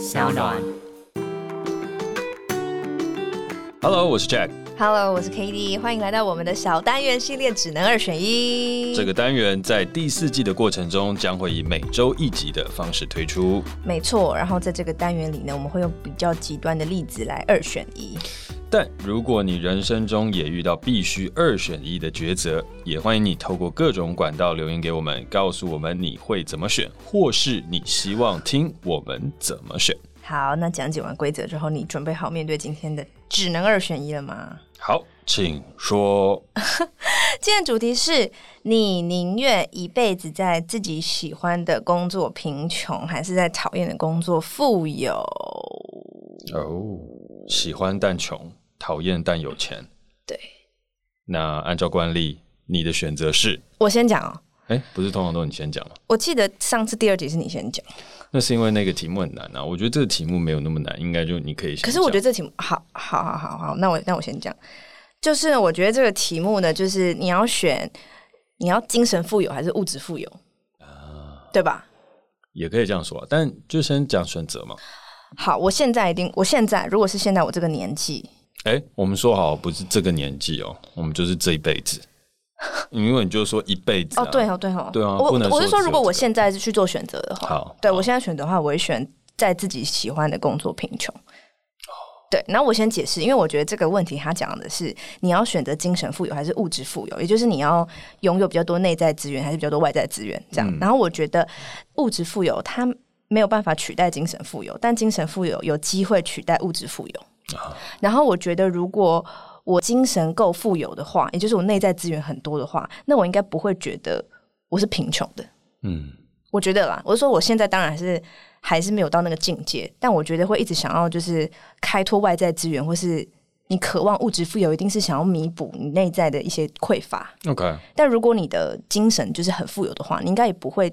小暖。Hello，我是 Jack。Hello，我是 Cady。欢迎来到我们的小单元系列，只能二选一。这个单元在第四季的过程中，将会以每周一集的方式推出。没错，然后在这个单元里呢，我们会用比较极端的例子来二选一。但如果你人生中也遇到必须二选一的抉择，也欢迎你透过各种管道留言给我们，告诉我们你会怎么选，或是你希望听我们怎么选。好，那讲解完规则之后，你准备好面对今天的只能二选一了吗？好，请说。今天主题是你宁愿一辈子在自己喜欢的工作贫穷，还是在讨厌的工作富有？哦，喜欢但穷，讨厌但有钱。对。那按照惯例，你的选择是？我先讲哦。哎，不是通常都你先讲吗？我记得上次第二集是你先讲。那是因为那个题目很难啊，我觉得这个题目没有那么难，应该就你可以先。可是我觉得这题目好，好，好，好，好，那我那我先讲，就是我觉得这个题目呢，就是你要选，你要精神富有还是物质富有啊？对吧？也可以这样说，但就先讲选择嘛。好，我现在一定，我现在如果是现在我这个年纪，哎，我们说好不是这个年纪哦，我们就是这一辈子。因为你就说一辈子、啊、哦，对哦，对哦，对啊，我我是说，如果我现在是去做选择的话，好，对我现在选择的话，我会选在自己喜欢的工作贫穷。哦，对，然后我先解释，因为我觉得这个问题他讲的是你要选择精神富有还是物质富有，也就是你要拥有比较多内在资源还是比较多外在资源这样。嗯、然后我觉得物质富有它没有办法取代精神富有，但精神富有有机会取代物质富有。哦、然后我觉得如果我精神够富有的话，也就是我内在资源很多的话，那我应该不会觉得我是贫穷的。嗯，我觉得啦，我是说我现在当然是还是没有到那个境界，但我觉得会一直想要就是开拓外在资源，或是你渴望物质富有，一定是想要弥补你内在的一些匮乏。OK，但如果你的精神就是很富有的话，你应该也不会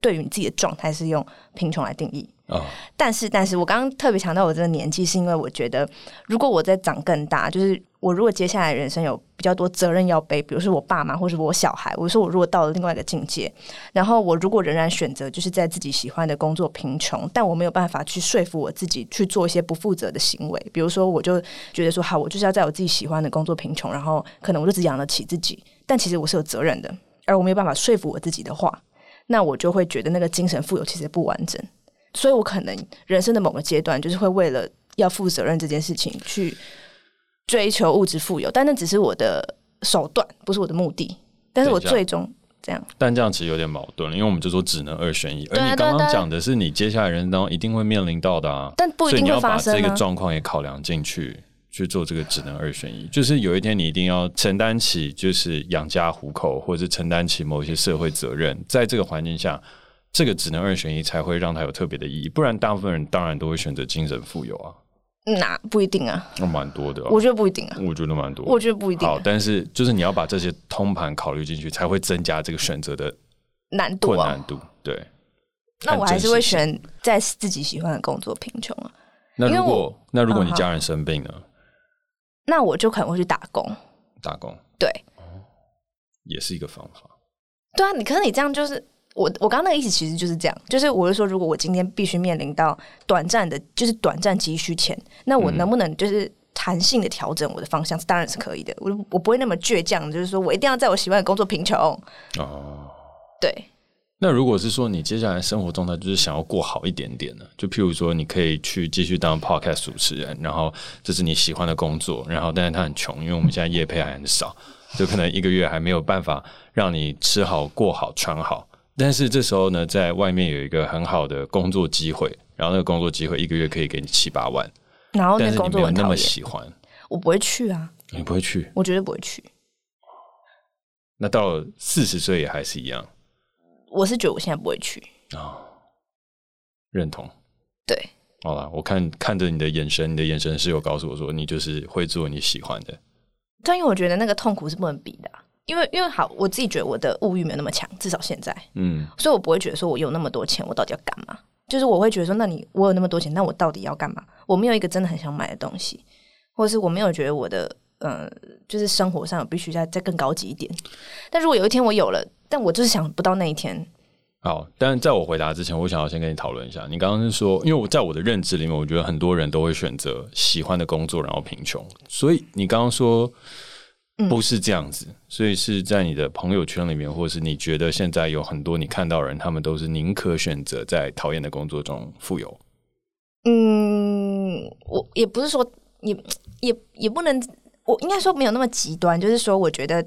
对于你自己的状态是用贫穷来定义。啊，但是，但是我刚刚特别强调我这个年纪，是因为我觉得，如果我再长更大，就是我如果接下来人生有比较多责任要背，比如说我爸妈或是我小孩，我说我如果到了另外一个境界，然后我如果仍然选择就是在自己喜欢的工作贫穷，但我没有办法去说服我自己去做一些不负责的行为，比如说我就觉得说好，我就是要在我自己喜欢的工作贫穷，然后可能我就只养得起自己，但其实我是有责任的，而我没有办法说服我自己的话，那我就会觉得那个精神富有其实不完整。所以，我可能人生的某个阶段，就是会为了要负责任这件事情去追求物质富有，但那只是我的手段，不是我的目的。但是我最终这样，但这样其实有点矛盾，因为我们就说只能二选一，而你刚刚讲的是你接下来人生当中一定会面临到的啊，但不一定会发生啊。所以你要把这个状况也考量进去，去做这个只能二选一，就是有一天你一定要承担起，就是养家糊口，或者是承担起某一些社会责任，在这个环境下。这个只能二选一才会让它有特别的意义，不然大部分人当然都会选择精神富有啊。那不一定啊，那蛮多的啊。我觉得不一定啊，我觉得蛮多。我觉得不一定啊。好，但是就是你要把这些通盘考虑进去，才会增加这个选择的难度啊。难度对。那我还是会选在自己喜欢的工作贫穷啊。那如果那如果你家人生病了，那我就可能会去打工。打工。对。也是一个方法。对啊，你可是你这样就是。我我刚刚那个意思其实就是这样，就是我是说，如果我今天必须面临到短暂的，就是短暂急需钱，那我能不能就是弹性的调整我的方向？当然是可以的。我我不会那么倔强，就是说我一定要在我喜欢的工作贫穷。哦，对。那如果是说你接下来生活状态就是想要过好一点点呢？就譬如说，你可以去继续当 podcast 主持人，然后这是你喜欢的工作，然后但是他很穷，因为我们现在业配还很少，就可能一个月还没有办法让你吃好、过好、穿好。但是这时候呢，在外面有一个很好的工作机会，然后那个工作机会一个月可以给你七八万，然后那个工作没有那么喜欢，我不会去啊。你不会去？我绝对不会去。那到了四十岁也还是一样？我是觉得我现在不会去啊、哦。认同。对。好了，我看看着你的眼神，你的眼神是有告诉我说，你就是会做你喜欢的。但因为我觉得那个痛苦是不能比的。因为因为好，我自己觉得我的物欲没有那么强，至少现在，嗯，所以我不会觉得说我有那么多钱，我到底要干嘛？就是我会觉得说，那你我有那么多钱，那我到底要干嘛？我没有一个真的很想买的东西，或者是我没有觉得我的呃，就是生活上有必须再再更高级一点。但如果有一天我有了，但我就是想不到那一天，好，但在我回答之前，我想要先跟你讨论一下。你刚刚是说，因为我在我的认知里面，我觉得很多人都会选择喜欢的工作，然后贫穷。所以你刚刚说不是这样子，嗯、所以是在你的朋友圈里面，或是你觉得现在有很多你看到的人，他们都是宁可选择在讨厌的工作中富有。嗯，我也不是说，也也也不能，我应该说没有那么极端，就是说，我觉得，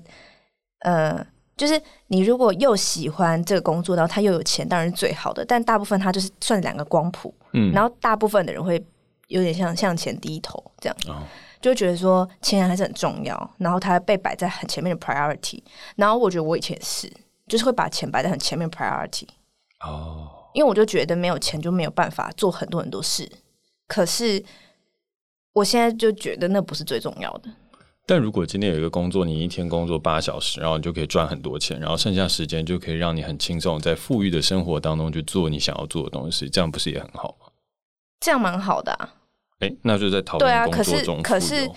呃。就是你如果又喜欢这个工作，然后他又有钱，当然是最好的。但大部分他就是算两个光谱，嗯，然后大部分的人会有点像向前低头这样，哦、就觉得说钱还是很重要，然后它被摆在很前面的 priority。然后我觉得我以前是，就是会把钱摆在很前面 priority。哦，因为我就觉得没有钱就没有办法做很多很多事。可是我现在就觉得那不是最重要的。但如果今天有一个工作，你一天工作八小时，然后你就可以赚很多钱，然后剩下时间就可以让你很轻松在富裕的生活当中去做你想要做的东西，这样不是也很好吗？这样蛮好的啊。哎，那就在讨厌工作中，可是，可是，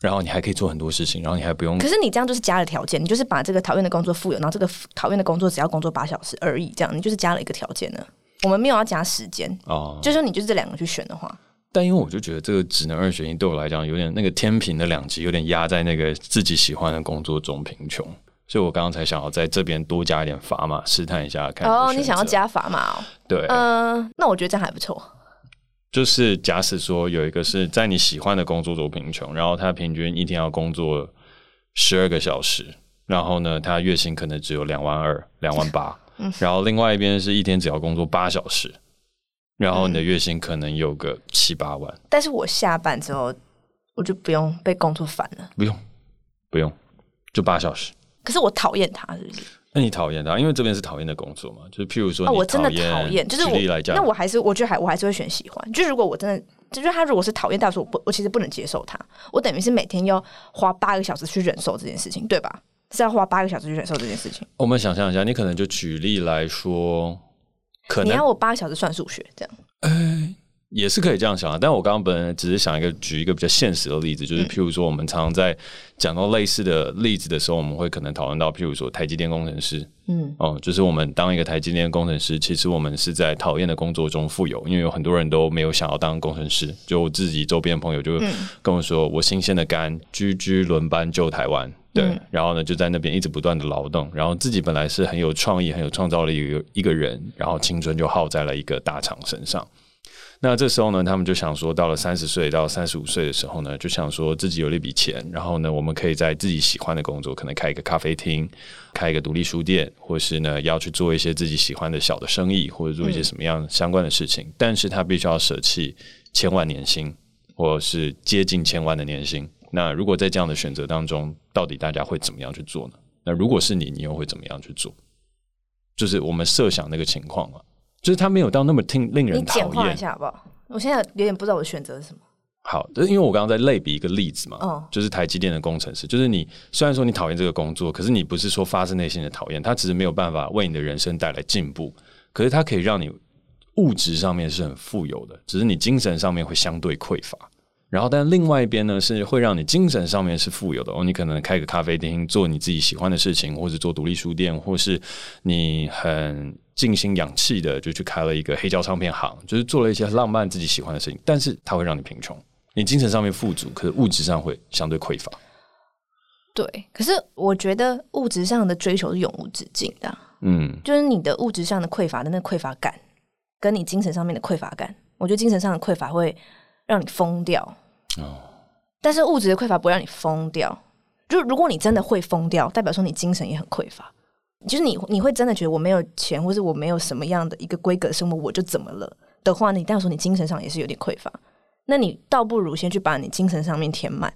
然后你还可以做很多事情，然后你还不用。可是你这样就是加了条件，你就是把这个讨厌的工作富有，然后这个讨厌的工作只要工作八小时而已，这样你就是加了一个条件呢。我们没有要加时间哦，就是说你就是这两个去选的话。但因为我就觉得这个只能二选一，对我来讲有点那个天平的两极有点压在那个自己喜欢的工作中贫穷，所以我刚刚才想要在这边多加一点砝码，试探一下看。哦，你想要加砝码哦？对，嗯、呃，那我觉得这样还不错。就是假使说有一个是在你喜欢的工作中贫穷，然后他平均一天要工作十二个小时，然后呢，他月薪可能只有两万二、两万八，然后另外一边是一天只要工作八小时。然后你的月薪可能有个七八万，但是我下班之后我就不用被工作烦了，不用，不用，就八小时。可是我讨厌他，是不是？那你讨厌他，因为这边是讨厌的工作嘛，就是譬如说，我真的讨厌，就是我，那我还是我觉得还我还是会选喜欢。就如果我真的，就是他如果是讨厌，但是我不，我其实不能接受他，我等于是每天要花八个小时去忍受这件事情，对吧？是要花八个小时去忍受这件事情。我们想象一下，你可能就举例来说。可能你要我八个小时算数学这样？呃，也是可以这样想啊。但我刚刚本来只是想一个举一个比较现实的例子，就是譬如说，我们常常在讲到类似的例子的时候，我们会可能讨论到，譬如说台积电工程师，嗯，哦，就是我们当一个台积电工程师，其实我们是在讨厌的工作中富有，因为有很多人都没有想要当工程师。就我自己周边的朋友就跟我说，我新鲜的肝，居居轮班救台湾。对，嗯、然后呢，就在那边一直不断的劳动，然后自己本来是很有创意、很有创造力一个一个人，然后青春就耗在了一个大厂身上。那这时候呢，他们就想说，到了三十岁到三十五岁的时候呢，就想说自己有了一笔钱，然后呢，我们可以在自己喜欢的工作，可能开一个咖啡厅，开一个独立书店，或是呢，要去做一些自己喜欢的小的生意，或者做一些什么样相关的事情。嗯、但是他必须要舍弃千万年薪，或是接近千万的年薪。那如果在这样的选择当中，到底大家会怎么样去做呢？那如果是你，你又会怎么样去做？就是我们设想那个情况啊，就是他没有到那么听令人讨厌。你简化一下好不好？我现在有点不知道我的选择是什么。好，因为我刚刚在类比一个例子嘛，哦，就是台积电的工程师，就是你虽然说你讨厌这个工作，可是你不是说发自内心的讨厌，他只是没有办法为你的人生带来进步，可是他可以让你物质上面是很富有的，只是你精神上面会相对匮乏。然后，但另外一边呢，是会让你精神上面是富有的哦。你可能开个咖啡厅，做你自己喜欢的事情，或者做独立书店，或是你很静心养气的，就去开了一个黑胶唱片行，就是做了一些浪漫自己喜欢的事情。但是它会让你贫穷，你精神上面富足，可是物质上会相对匮乏。对，可是我觉得物质上的追求是永无止境的。嗯，就是你的物质上的匮乏的那个匮乏感，跟你精神上面的匮乏感，我觉得精神上的匮乏会。让你疯掉哦，但是物质的匮乏不会让你疯掉。就如果你真的会疯掉，代表说你精神也很匮乏。就是你你会真的觉得我没有钱，或是我没有什么样的一个规格的生活，我就怎么了的话，你代表说你精神上也是有点匮乏。那你倒不如先去把你精神上面填满。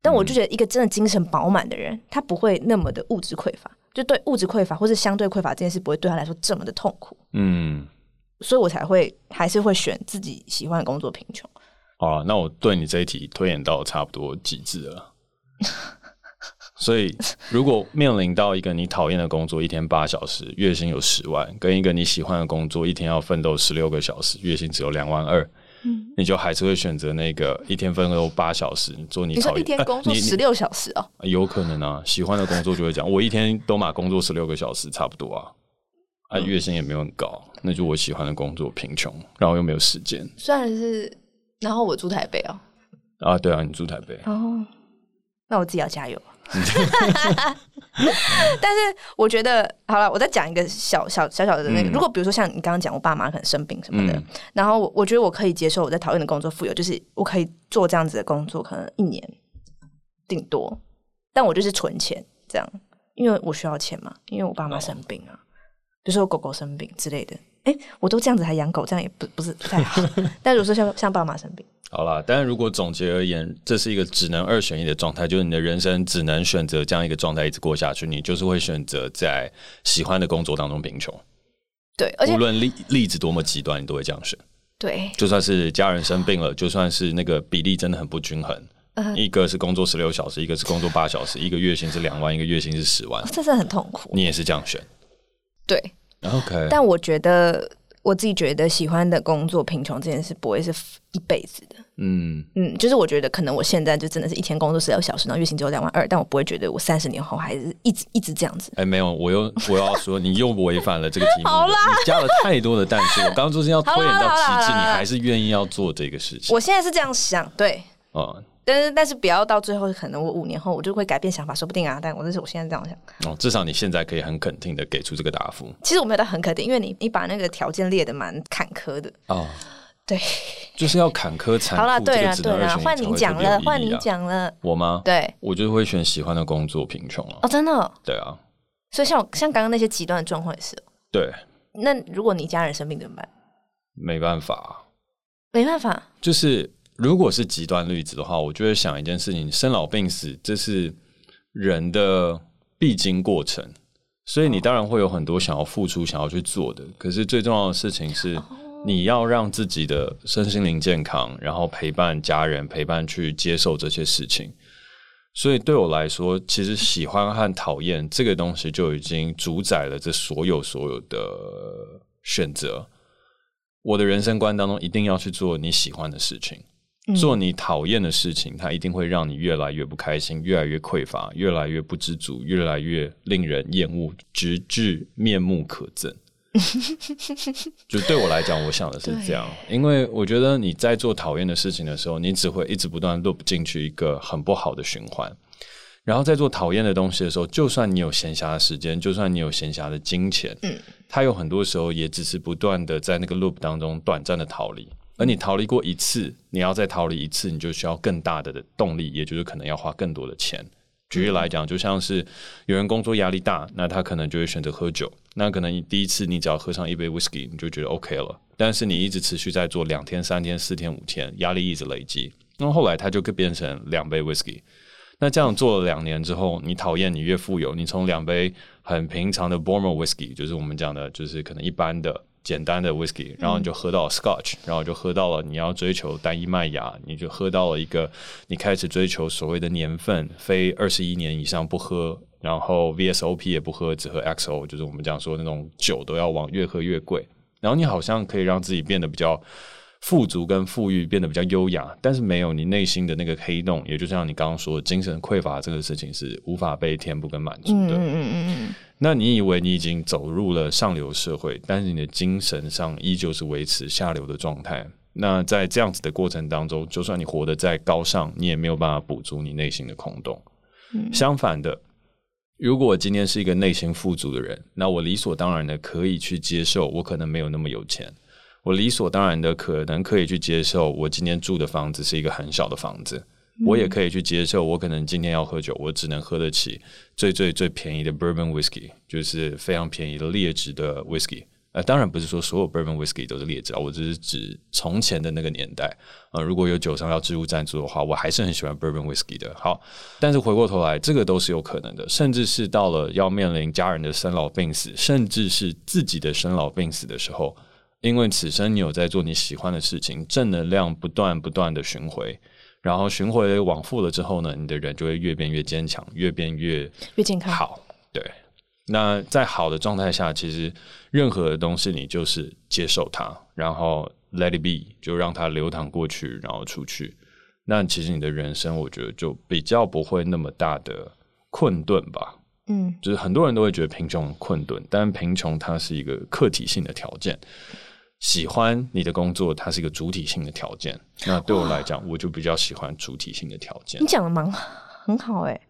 但我就觉得一个真的精神饱满的人，他不会那么的物质匮乏，就对物质匮乏或是相对匮乏这件事，不会对他来说这么的痛苦。嗯。所以我才会还是会选自己喜欢的工作贫穷。好了，那我对你这一题推演到差不多极致了。所以，如果面临到一个你讨厌的工作，一天八小时，月薪有十万，跟一个你喜欢的工作，一天要奋斗十六个小时，月薪只有两万二，嗯，你就还是会选择那个一天奋斗八小时做你讨厌。你说一天工作十六小时哦？有可能啊，喜欢的工作就会讲，我一天都嘛工作十六个小时，差不多啊。啊，月薪也没有很高，那就我喜欢的工作贫穷，然后又没有时间。虽然是，然后我住台北哦。啊，对啊，你住台北。哦，那我自己要加油。但是我觉得好了，我再讲一个小小小小的那个。嗯、如果比如说像你刚刚讲，我爸妈可能生病什么的，嗯、然后我我觉得我可以接受我在讨厌的工作富有，就是我可以做这样子的工作，可能一年顶多，但我就是存钱这样，因为我需要钱嘛，因为我爸妈生病啊，比如说狗狗生病之类的。哎，我都这样子还养狗，这样也不不是不太好。但如果说像像爸妈生病。好啦，但是如果总结而言，这是一个只能二选一的状态，就是你的人生只能选择这样一个状态一直过下去，你就是会选择在喜欢的工作当中贫穷。对，而且无论例例子多么极端，你都会这样选。对，就算是家人生病了，就算是那个比例真的很不均衡，呃、一个是工作十六小时，一个是工作八小时，一个月薪是两万，一个月薪是十万，这是很痛苦。你也是这样选？对，OK。但我觉得。我自己觉得喜欢的工作贫穷这件事不会是一辈子的，嗯嗯，就是我觉得可能我现在就真的是一天工作十六小时，然后月薪只有两万二，但我不会觉得我三十年后还是一直一直这样子。哎，没有，我又我要说你又违反了这个题目，好啦，你加了太多的但是，我刚刚就是要拖延到极致，你还是愿意要做这个事情。我现在是这样想，对，嗯。但是，但是不要到最后，可能我五年后我就会改变想法，说不定啊。但我这是我现在这样想。哦，至少你现在可以很肯定的给出这个答复。其实我没有到很肯定，因为你你把那个条件列的蛮坎坷的。哦，对，就是要坎坷才。好了，对了，对了，换你讲了，换你讲了。我吗？对，我就会选喜欢的工作，贫穷了。哦，真的？对啊。所以像我像刚刚那些极端的状况也是。对。那如果你家人生病怎么办？没办法。没办法。就是。如果是极端例子的话，我就会想一件事情：生老病死，这是人的必经过程，所以你当然会有很多想要付出、想要去做的。可是最重要的事情是，你要让自己的身心灵健康，然后陪伴家人，陪伴去接受这些事情。所以对我来说，其实喜欢和讨厌这个东西就已经主宰了这所有所有的选择。我的人生观当中，一定要去做你喜欢的事情。做你讨厌的事情，它一定会让你越来越不开心，越来越匮乏，越来越不知足，越来越令人厌恶，直至面目可憎。就对我来讲，我想的是这样，因为我觉得你在做讨厌的事情的时候，你只会一直不断 loop 进去一个很不好的循环。然后在做讨厌的东西的时候，就算你有闲暇的时间，就算你有闲暇的金钱，嗯，它有很多时候也只是不断的在那个 loop 当中短暂的逃离。而你逃离过一次，你要再逃离一次，你就需要更大的动力，也就是可能要花更多的钱。举例来讲，就像是有人工作压力大，那他可能就会选择喝酒。那可能你第一次你只要喝上一杯 whisky，你就觉得 OK 了。但是你一直持续在做两天、三天、四天、五天，压力一直累积，那后来他就变成两杯 whisky。那这样做了两年之后，你讨厌你越富有，你从两杯很平常的 Bowmore whisky，就是我们讲的，就是可能一般的。简单的 whisky，然后你就喝到了 Scotch，然后就喝到了你要追求单一麦芽，你就喝到了一个你开始追求所谓的年份，非二十一年以上不喝，然后 VSOP 也不喝，只喝 XO，就是我们讲说那种酒都要往越喝越贵，然后你好像可以让自己变得比较。富足跟富裕变得比较优雅，但是没有你内心的那个黑洞，也就像你刚刚说，精神匮乏这个事情是无法被填补跟满足的。嗯嗯嗯嗯。那你以为你已经走入了上流社会，但是你的精神上依旧是维持下流的状态。那在这样子的过程当中，就算你活得再高尚，你也没有办法补足你内心的空洞。嗯。相反的，如果我今天是一个内心富足的人，那我理所当然的可以去接受，我可能没有那么有钱。我理所当然的可能可以去接受，我今天住的房子是一个很小的房子。嗯、我也可以去接受，我可能今天要喝酒，我只能喝得起最最最便宜的 Bourbon whiskey，就是非常便宜的劣质的 whiskey。呃，当然不是说所有 Bourbon whiskey 都是劣质啊，我只是指从前的那个年代。呃，如果有酒商要置入赞助的话，我还是很喜欢 Bourbon whiskey 的。好，但是回过头来，这个都是有可能的，甚至是到了要面临家人的生老病死，甚至是自己的生老病死的时候。因为此生你有在做你喜欢的事情，正能量不断不断的循环，然后循环往复了之后呢，你的人就会越变越坚强，越变越越健康。好，对。那在好的状态下，其实任何的东西你就是接受它，然后 let it be，就让它流淌过去，然后出去。那其实你的人生，我觉得就比较不会那么大的困顿吧。嗯，就是很多人都会觉得贫穷很困顿，但贫穷它是一个客体性的条件。喜欢你的工作，它是一个主体性的条件。那对我来讲，我就比较喜欢主体性的条件。你讲的蛮很好哎、欸，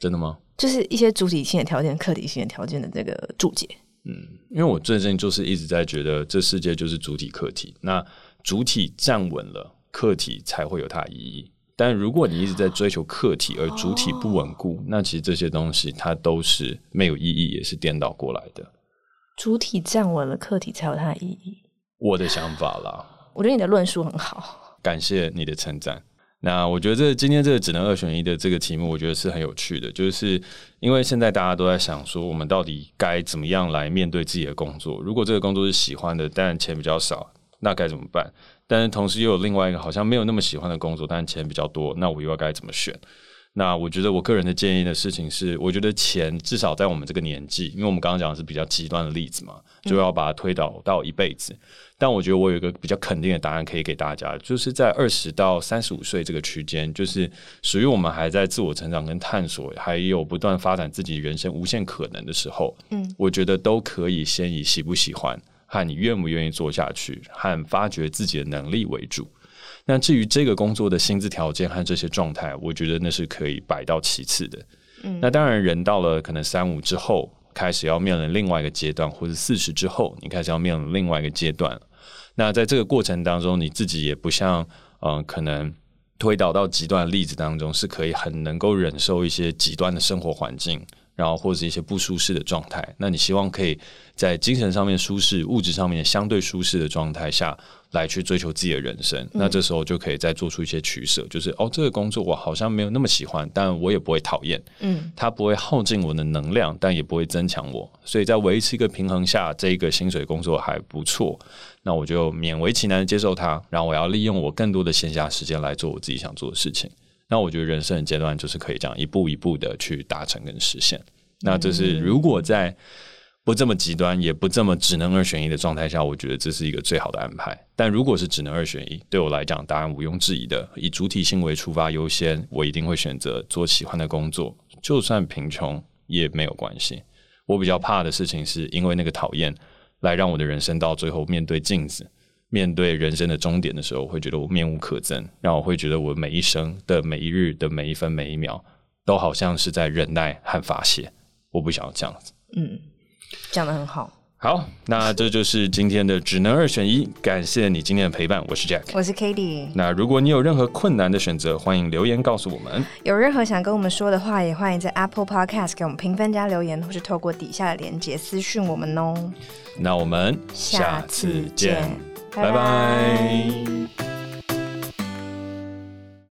真的吗？就是一些主体性的条件、客体性的条件的这个注解。嗯，因为我最近就是一直在觉得，这世界就是主体客体。那主体站稳了，客体才会有它的意义。但如果你一直在追求客体，而主体不稳固，哦、那其实这些东西它都是没有意义，也是颠倒过来的。主体站稳了，客体才有它的意义。我的想法啦，我觉得你的论述很好，感谢你的称赞。那我觉得这今天这个只能二选一的这个题目，我觉得是很有趣的，就是因为现在大家都在想说，我们到底该怎么样来面对自己的工作？如果这个工作是喜欢的，但钱比较少，那该怎么办？但是同时又有另外一个好像没有那么喜欢的工作，但钱比较多，那我又要该怎么选？那我觉得我个人的建议的事情是，我觉得钱至少在我们这个年纪，因为我们刚刚讲的是比较极端的例子嘛，就要把它推导到一辈子。嗯。但我觉得我有一个比较肯定的答案可以给大家，就是在二十到三十五岁这个区间，就是属于我们还在自我成长跟探索，还有不断发展自己人生无限可能的时候。嗯，我觉得都可以先以喜不喜欢和你愿不愿意做下去，和发掘自己的能力为主。那至于这个工作的薪资条件和这些状态，我觉得那是可以摆到其次的。嗯，那当然，人到了可能三五之后，开始要面临另外一个阶段，或者四十之后，你开始要面临另外一个阶段。那在这个过程当中，你自己也不像，嗯、呃，可能推导到极端的例子当中，是可以很能够忍受一些极端的生活环境。然后或者是一些不舒适的状态，那你希望可以在精神上面舒适、物质上面相对舒适的状态下来去追求自己的人生，嗯、那这时候就可以再做出一些取舍，就是哦，这个工作我好像没有那么喜欢，但我也不会讨厌，嗯，它不会耗尽我的能量，但也不会增强我，所以在维持一个平衡下，这一个薪水工作还不错，那我就勉为其难的接受它，然后我要利用我更多的闲暇时间来做我自己想做的事情。那我觉得人生的阶段就是可以这样一步一步的去达成跟实现。那这是如果在不这么极端，也不这么只能二选一的状态下，我觉得这是一个最好的安排。但如果是只能二选一，对我来讲，答案毋庸置疑的，以主体性为出发优先，我一定会选择做喜欢的工作，就算贫穷也没有关系。我比较怕的事情是因为那个讨厌，来让我的人生到最后面对镜子。面对人生的终点的时候，我会觉得我面无可憎，让我会觉得我每一生的每一日的每一分每一秒，都好像是在忍耐和发泄。我不想要这样子。嗯，讲的很好。好，那这就是今天的只能二选一。感谢你今天的陪伴，我是 Jack，我是 k a t i e。那如果你有任何困难的选择，欢迎留言告诉我们。有任何想跟我们说的话，也欢迎在 Apple Podcast 给我们评分加留言，或是透过底下的链接私讯我们哦。那我们下次见。拜拜。